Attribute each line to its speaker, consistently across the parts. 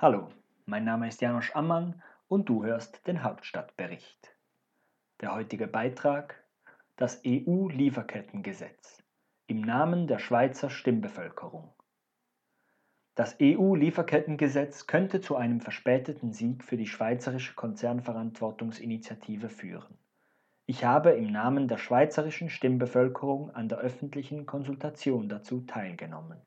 Speaker 1: Hallo, mein Name ist Janosch Ammann und du hörst den Hauptstadtbericht. Der heutige Beitrag Das EU-Lieferkettengesetz im Namen der Schweizer Stimmbevölkerung. Das EU-Lieferkettengesetz könnte zu einem verspäteten Sieg für die Schweizerische Konzernverantwortungsinitiative führen. Ich habe im Namen der schweizerischen Stimmbevölkerung an der öffentlichen Konsultation dazu teilgenommen.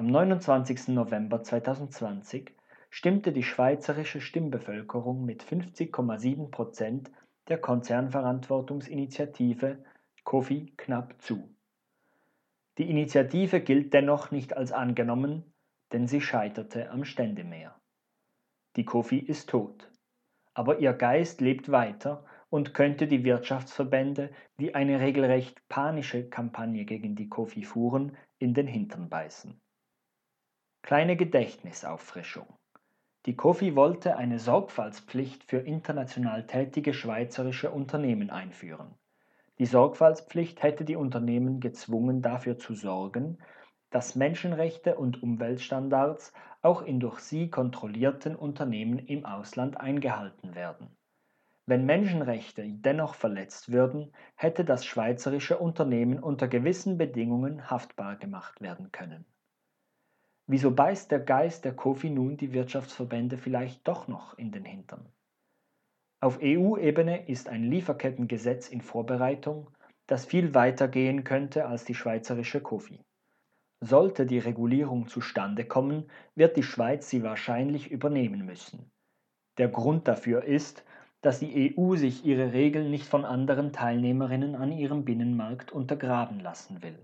Speaker 1: Am 29. November 2020 stimmte die schweizerische Stimmbevölkerung mit 50,7 Prozent der Konzernverantwortungsinitiative COFI knapp zu. Die Initiative gilt dennoch nicht als angenommen, denn sie scheiterte am Ständemeer. Die COFI ist tot, aber ihr Geist lebt weiter und könnte die Wirtschaftsverbände, die eine regelrecht panische Kampagne gegen die COFI fuhren, in den Hintern beißen. Kleine Gedächtnisauffrischung. Die COFI wollte eine Sorgfaltspflicht für international tätige schweizerische Unternehmen einführen. Die Sorgfaltspflicht hätte die Unternehmen gezwungen, dafür zu sorgen, dass Menschenrechte und Umweltstandards auch in durch sie kontrollierten Unternehmen im Ausland eingehalten werden. Wenn Menschenrechte dennoch verletzt würden, hätte das schweizerische Unternehmen unter gewissen Bedingungen haftbar gemacht werden können. Wieso beißt der Geist der Kofi nun die Wirtschaftsverbände vielleicht doch noch in den Hintern? Auf EU-Ebene ist ein Lieferkettengesetz in Vorbereitung, das viel weiter gehen könnte als die schweizerische Kofi. Sollte die Regulierung zustande kommen, wird die Schweiz sie wahrscheinlich übernehmen müssen. Der Grund dafür ist, dass die EU sich ihre Regeln nicht von anderen Teilnehmerinnen an ihrem Binnenmarkt untergraben lassen will.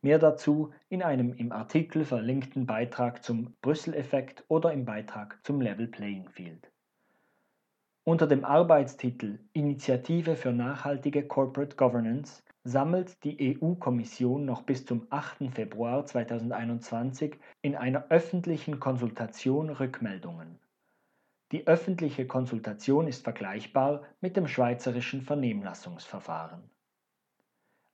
Speaker 1: Mehr dazu in einem im Artikel verlinkten Beitrag zum Brüssel-Effekt oder im Beitrag zum Level Playing Field. Unter dem Arbeitstitel Initiative für nachhaltige Corporate Governance sammelt die EU-Kommission noch bis zum 8. Februar 2021 in einer öffentlichen Konsultation Rückmeldungen. Die öffentliche Konsultation ist vergleichbar mit dem schweizerischen Vernehmlassungsverfahren.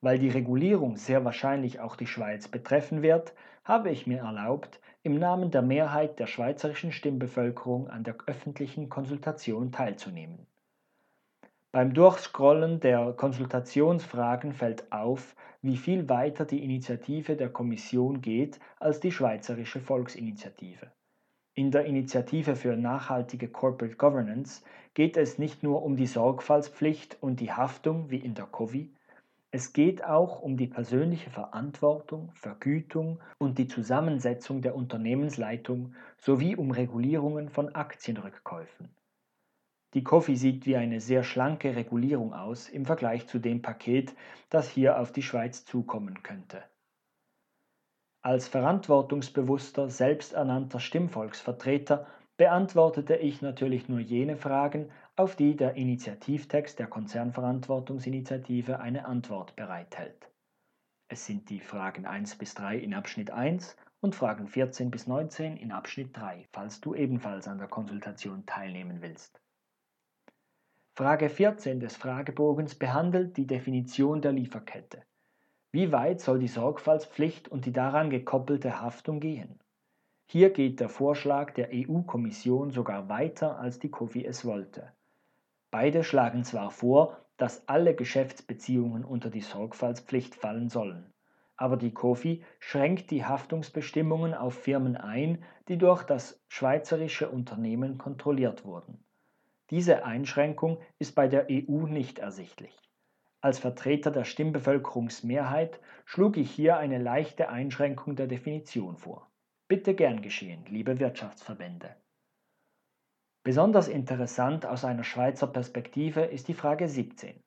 Speaker 1: Weil die Regulierung sehr wahrscheinlich auch die Schweiz betreffen wird, habe ich mir erlaubt, im Namen der Mehrheit der schweizerischen Stimmbevölkerung an der öffentlichen Konsultation teilzunehmen. Beim Durchscrollen der Konsultationsfragen fällt auf, wie viel weiter die Initiative der Kommission geht als die Schweizerische Volksinitiative. In der Initiative für nachhaltige Corporate Governance geht es nicht nur um die Sorgfaltspflicht und die Haftung wie in der COVI, es geht auch um die persönliche Verantwortung, Vergütung und die Zusammensetzung der Unternehmensleitung sowie um Regulierungen von Aktienrückkäufen. Die COFI sieht wie eine sehr schlanke Regulierung aus im Vergleich zu dem Paket, das hier auf die Schweiz zukommen könnte. Als verantwortungsbewusster, selbsternannter Stimmvolksvertreter beantwortete ich natürlich nur jene Fragen, auf die der Initiativtext der Konzernverantwortungsinitiative eine Antwort bereithält. Es sind die Fragen 1 bis 3 in Abschnitt 1 und Fragen 14 bis 19 in Abschnitt 3, falls du ebenfalls an der Konsultation teilnehmen willst. Frage 14 des Fragebogens behandelt die Definition der Lieferkette. Wie weit soll die Sorgfaltspflicht und die daran gekoppelte Haftung gehen? Hier geht der Vorschlag der EU-Kommission sogar weiter, als die COFI es wollte. Beide schlagen zwar vor, dass alle Geschäftsbeziehungen unter die Sorgfaltspflicht fallen sollen, aber die COFI schränkt die Haftungsbestimmungen auf Firmen ein, die durch das schweizerische Unternehmen kontrolliert wurden. Diese Einschränkung ist bei der EU nicht ersichtlich. Als Vertreter der Stimmbevölkerungsmehrheit schlug ich hier eine leichte Einschränkung der Definition vor. Bitte gern geschehen, liebe Wirtschaftsverbände. Besonders interessant aus einer Schweizer Perspektive ist die Frage 17.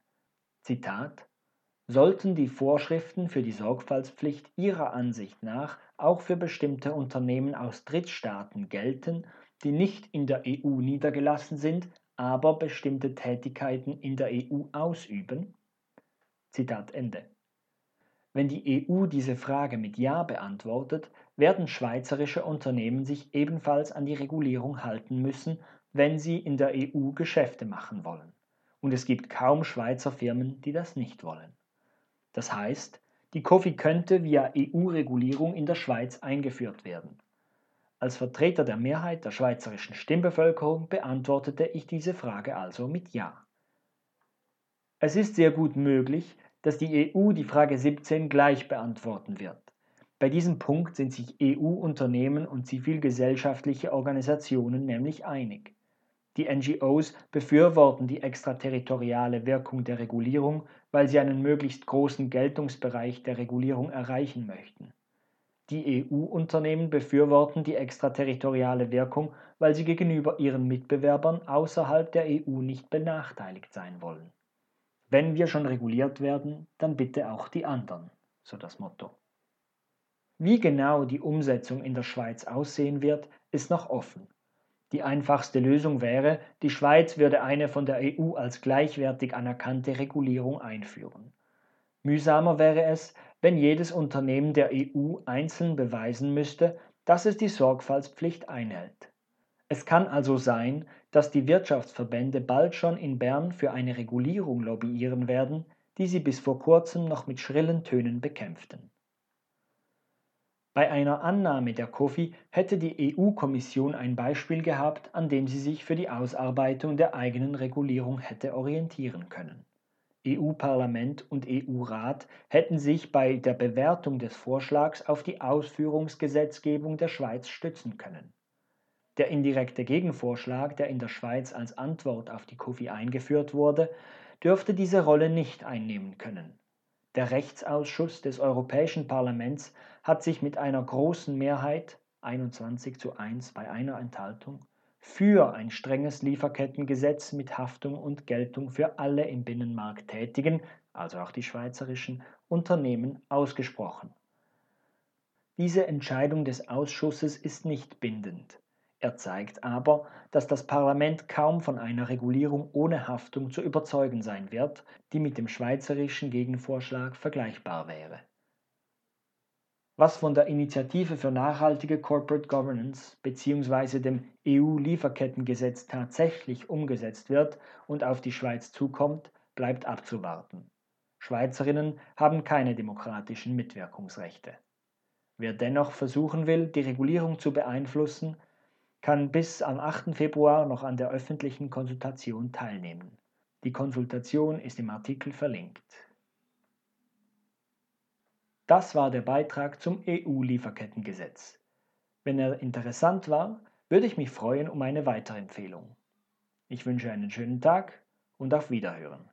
Speaker 1: Zitat Sollten die Vorschriften für die Sorgfaltspflicht Ihrer Ansicht nach auch für bestimmte Unternehmen aus Drittstaaten gelten, die nicht in der EU niedergelassen sind, aber bestimmte Tätigkeiten in der EU ausüben? Zitat Ende. Wenn die EU diese Frage mit Ja beantwortet, werden schweizerische Unternehmen sich ebenfalls an die Regulierung halten müssen, wenn sie in der EU Geschäfte machen wollen. Und es gibt kaum Schweizer Firmen, die das nicht wollen. Das heißt, die COFI könnte via EU-Regulierung in der Schweiz eingeführt werden. Als Vertreter der Mehrheit der schweizerischen Stimmbevölkerung beantwortete ich diese Frage also mit Ja. Es ist sehr gut möglich, dass die EU die Frage 17 gleich beantworten wird. Bei diesem Punkt sind sich EU-Unternehmen und zivilgesellschaftliche Organisationen nämlich einig. Die NGOs befürworten die extraterritoriale Wirkung der Regulierung, weil sie einen möglichst großen Geltungsbereich der Regulierung erreichen möchten. Die EU-Unternehmen befürworten die extraterritoriale Wirkung, weil sie gegenüber ihren Mitbewerbern außerhalb der EU nicht benachteiligt sein wollen. Wenn wir schon reguliert werden, dann bitte auch die anderen, so das Motto. Wie genau die Umsetzung in der Schweiz aussehen wird, ist noch offen. Die einfachste Lösung wäre, die Schweiz würde eine von der EU als gleichwertig anerkannte Regulierung einführen. Mühsamer wäre es, wenn jedes Unternehmen der EU einzeln beweisen müsste, dass es die Sorgfaltspflicht einhält. Es kann also sein, dass die Wirtschaftsverbände bald schon in Bern für eine Regulierung lobbyieren werden, die sie bis vor kurzem noch mit schrillen Tönen bekämpften. Bei einer Annahme der KOFI hätte die EU-Kommission ein Beispiel gehabt, an dem sie sich für die Ausarbeitung der eigenen Regulierung hätte orientieren können. EU-Parlament und EU-Rat hätten sich bei der Bewertung des Vorschlags auf die Ausführungsgesetzgebung der Schweiz stützen können. Der indirekte Gegenvorschlag, der in der Schweiz als Antwort auf die KOFI eingeführt wurde, dürfte diese Rolle nicht einnehmen können. Der Rechtsausschuss des Europäischen Parlaments hat sich mit einer großen Mehrheit 21 zu 1 bei einer Enthaltung für ein strenges Lieferkettengesetz mit Haftung und Geltung für alle im Binnenmarkt tätigen, also auch die schweizerischen Unternehmen, ausgesprochen. Diese Entscheidung des Ausschusses ist nicht bindend. Er zeigt aber, dass das Parlament kaum von einer Regulierung ohne Haftung zu überzeugen sein wird, die mit dem schweizerischen Gegenvorschlag vergleichbar wäre. Was von der Initiative für nachhaltige Corporate Governance bzw. dem EU-Lieferkettengesetz tatsächlich umgesetzt wird und auf die Schweiz zukommt, bleibt abzuwarten. Schweizerinnen haben keine demokratischen Mitwirkungsrechte. Wer dennoch versuchen will, die Regulierung zu beeinflussen, kann bis am 8. Februar noch an der öffentlichen Konsultation teilnehmen. Die Konsultation ist im Artikel verlinkt. Das war der Beitrag zum EU-Lieferkettengesetz. Wenn er interessant war, würde ich mich freuen um eine weitere Empfehlung. Ich wünsche einen schönen Tag und auf Wiederhören.